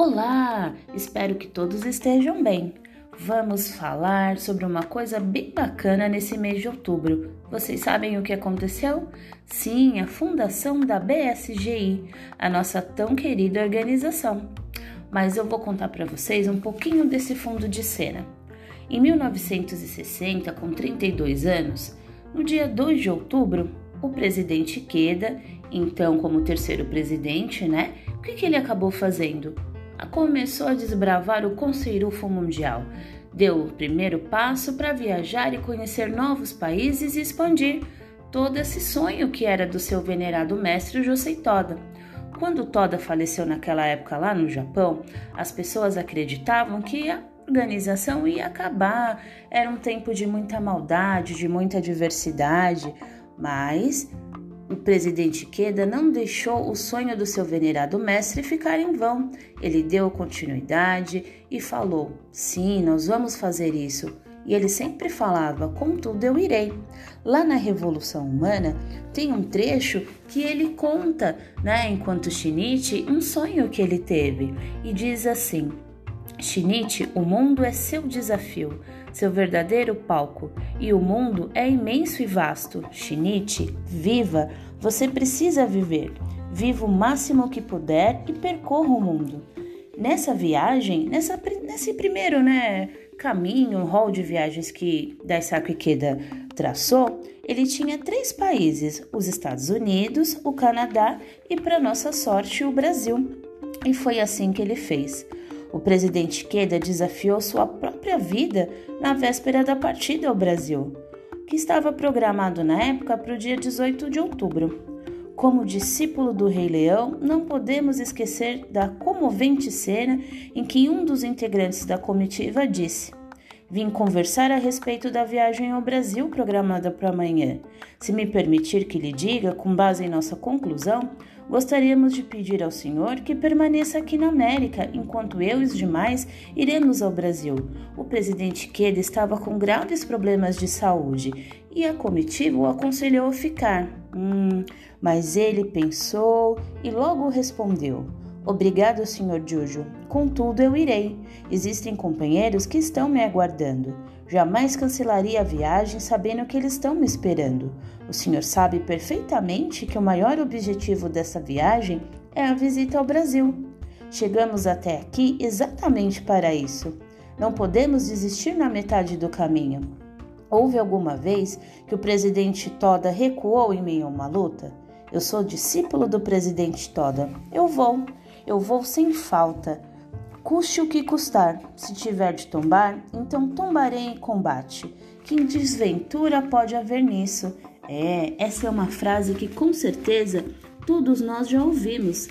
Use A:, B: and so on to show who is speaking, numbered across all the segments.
A: Olá! Espero que todos estejam bem. Vamos falar sobre uma coisa bem bacana nesse mês de outubro. Vocês sabem o que aconteceu? Sim, a fundação da BSGI, a nossa tão querida organização. Mas eu vou contar para vocês um pouquinho desse fundo de cena. Em 1960, com 32 anos, no dia 2 de outubro, o presidente Queda, então como terceiro presidente, né? O que, que ele acabou fazendo? Começou a desbravar o conceirufo mundial. Deu o primeiro passo para viajar e conhecer novos países e expandir todo esse sonho que era do seu venerado mestre Josei Toda. Quando Toda faleceu naquela época lá no Japão, as pessoas acreditavam que a organização ia acabar. Era um tempo de muita maldade, de muita diversidade, mas o presidente Queda não deixou o sonho do seu venerado mestre ficar em vão. Ele deu continuidade e falou: Sim, nós vamos fazer isso. E ele sempre falava: Contudo, eu irei. Lá na Revolução Humana tem um trecho que ele conta, né, enquanto Shinichi, um sonho que ele teve. E diz assim: Shinichi, o mundo é seu desafio, seu verdadeiro palco, e o mundo é imenso e vasto. Shinichi, viva! Você precisa viver. Viva o máximo que puder e percorra o mundo. Nessa viagem, nessa, nesse primeiro né, caminho, hall de viagens que Daisaku Ikeda traçou, ele tinha três países: os Estados Unidos, o Canadá e, para nossa sorte, o Brasil. E foi assim que ele fez. O presidente Queda desafiou sua própria vida na véspera da partida ao Brasil, que estava programado na época para o dia 18 de outubro. Como discípulo do Rei Leão, não podemos esquecer da comovente cena em que um dos integrantes da comitiva disse: Vim conversar a respeito da viagem ao Brasil programada para amanhã. Se me permitir que lhe diga, com base em nossa conclusão, gostaríamos de pedir ao senhor que permaneça aqui na América, enquanto eu e os demais iremos ao Brasil. O presidente Queda estava com graves problemas de saúde e a comitiva o aconselhou a ficar. Hum, mas ele pensou e logo respondeu. Obrigado, Sr. Juju. Contudo, eu irei. Existem companheiros que estão me aguardando. Jamais cancelaria a viagem sabendo que eles estão me esperando. O senhor sabe perfeitamente que o maior objetivo dessa viagem é a visita ao Brasil. Chegamos até aqui exatamente para isso. Não podemos desistir na metade do caminho. Houve alguma vez que o presidente Toda recuou em meio a uma luta? Eu sou discípulo do presidente Toda. Eu vou. Eu vou sem falta. Custe o que custar. Se tiver de tombar, então tombarei em combate. Que desventura pode haver nisso? É, essa é uma frase que com certeza todos nós já ouvimos.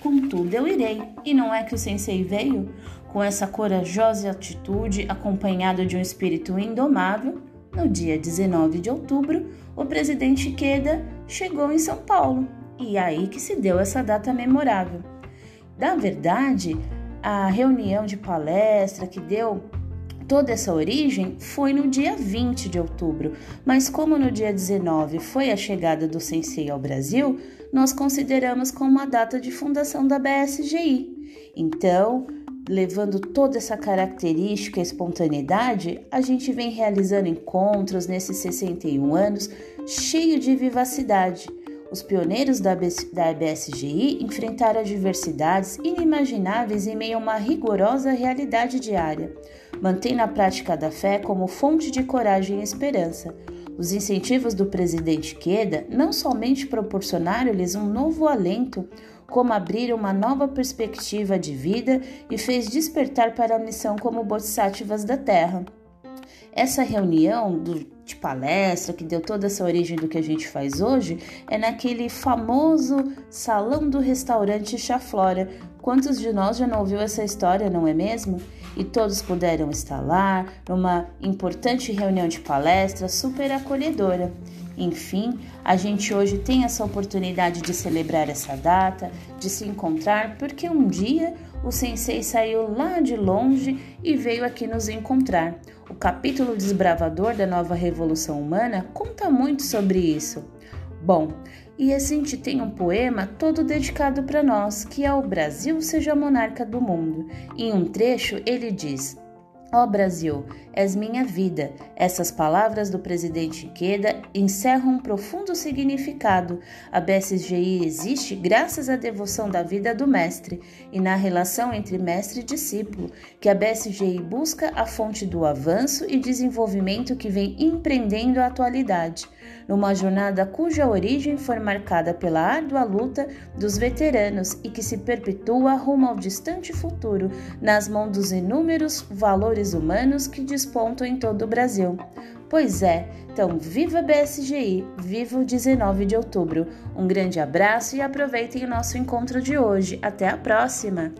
A: Contudo, eu irei. E não é que o sensei veio? Com essa corajosa atitude, acompanhado de um espírito indomável, no dia 19 de outubro, o presidente Queda chegou em São Paulo. E é aí que se deu essa data memorável. Na verdade, a reunião de palestra que deu toda essa origem foi no dia 20 de outubro, mas como no dia 19 foi a chegada do Sensei ao Brasil, nós consideramos como a data de fundação da BSGI. Então, levando toda essa característica e espontaneidade, a gente vem realizando encontros nesses 61 anos cheio de vivacidade os pioneiros da, BSGI enfrentaram adversidades inimagináveis em meio a uma rigorosa realidade diária. Mantém na prática da fé como fonte de coragem e esperança. Os incentivos do presidente Queda não somente proporcionaram-lhes um novo alento, como abriram uma nova perspectiva de vida e fez despertar para a missão como bodhisattvas da Terra. Essa reunião do de palestra, que deu toda essa origem do que a gente faz hoje, é naquele famoso salão do restaurante Chaflora. Quantos de nós já não ouviu essa história, não é mesmo? E todos puderam estar lá numa importante reunião de palestra super acolhedora. Enfim, a gente hoje tem essa oportunidade de celebrar essa data, de se encontrar, porque um dia o sensei saiu lá de longe e veio aqui nos encontrar. O capítulo desbravador da nova revolução humana conta muito sobre isso. Bom, e a gente tem um poema todo dedicado para nós, que é o Brasil seja monarca do mundo. Em um trecho ele diz: Ó oh Brasil, és minha vida. Essas palavras do presidente Queda encerram um profundo significado. A BSGI existe graças à devoção da vida do mestre e na relação entre mestre e discípulo, que a BSGI busca a fonte do avanço e desenvolvimento que vem empreendendo a atualidade numa jornada cuja origem foi marcada pela árdua luta dos veteranos e que se perpetua rumo ao distante futuro, nas mãos dos inúmeros valores humanos que despontam em todo o Brasil. Pois é, então viva BSGI, viva o 19 de outubro. Um grande abraço e aproveitem o nosso encontro de hoje. Até a próxima!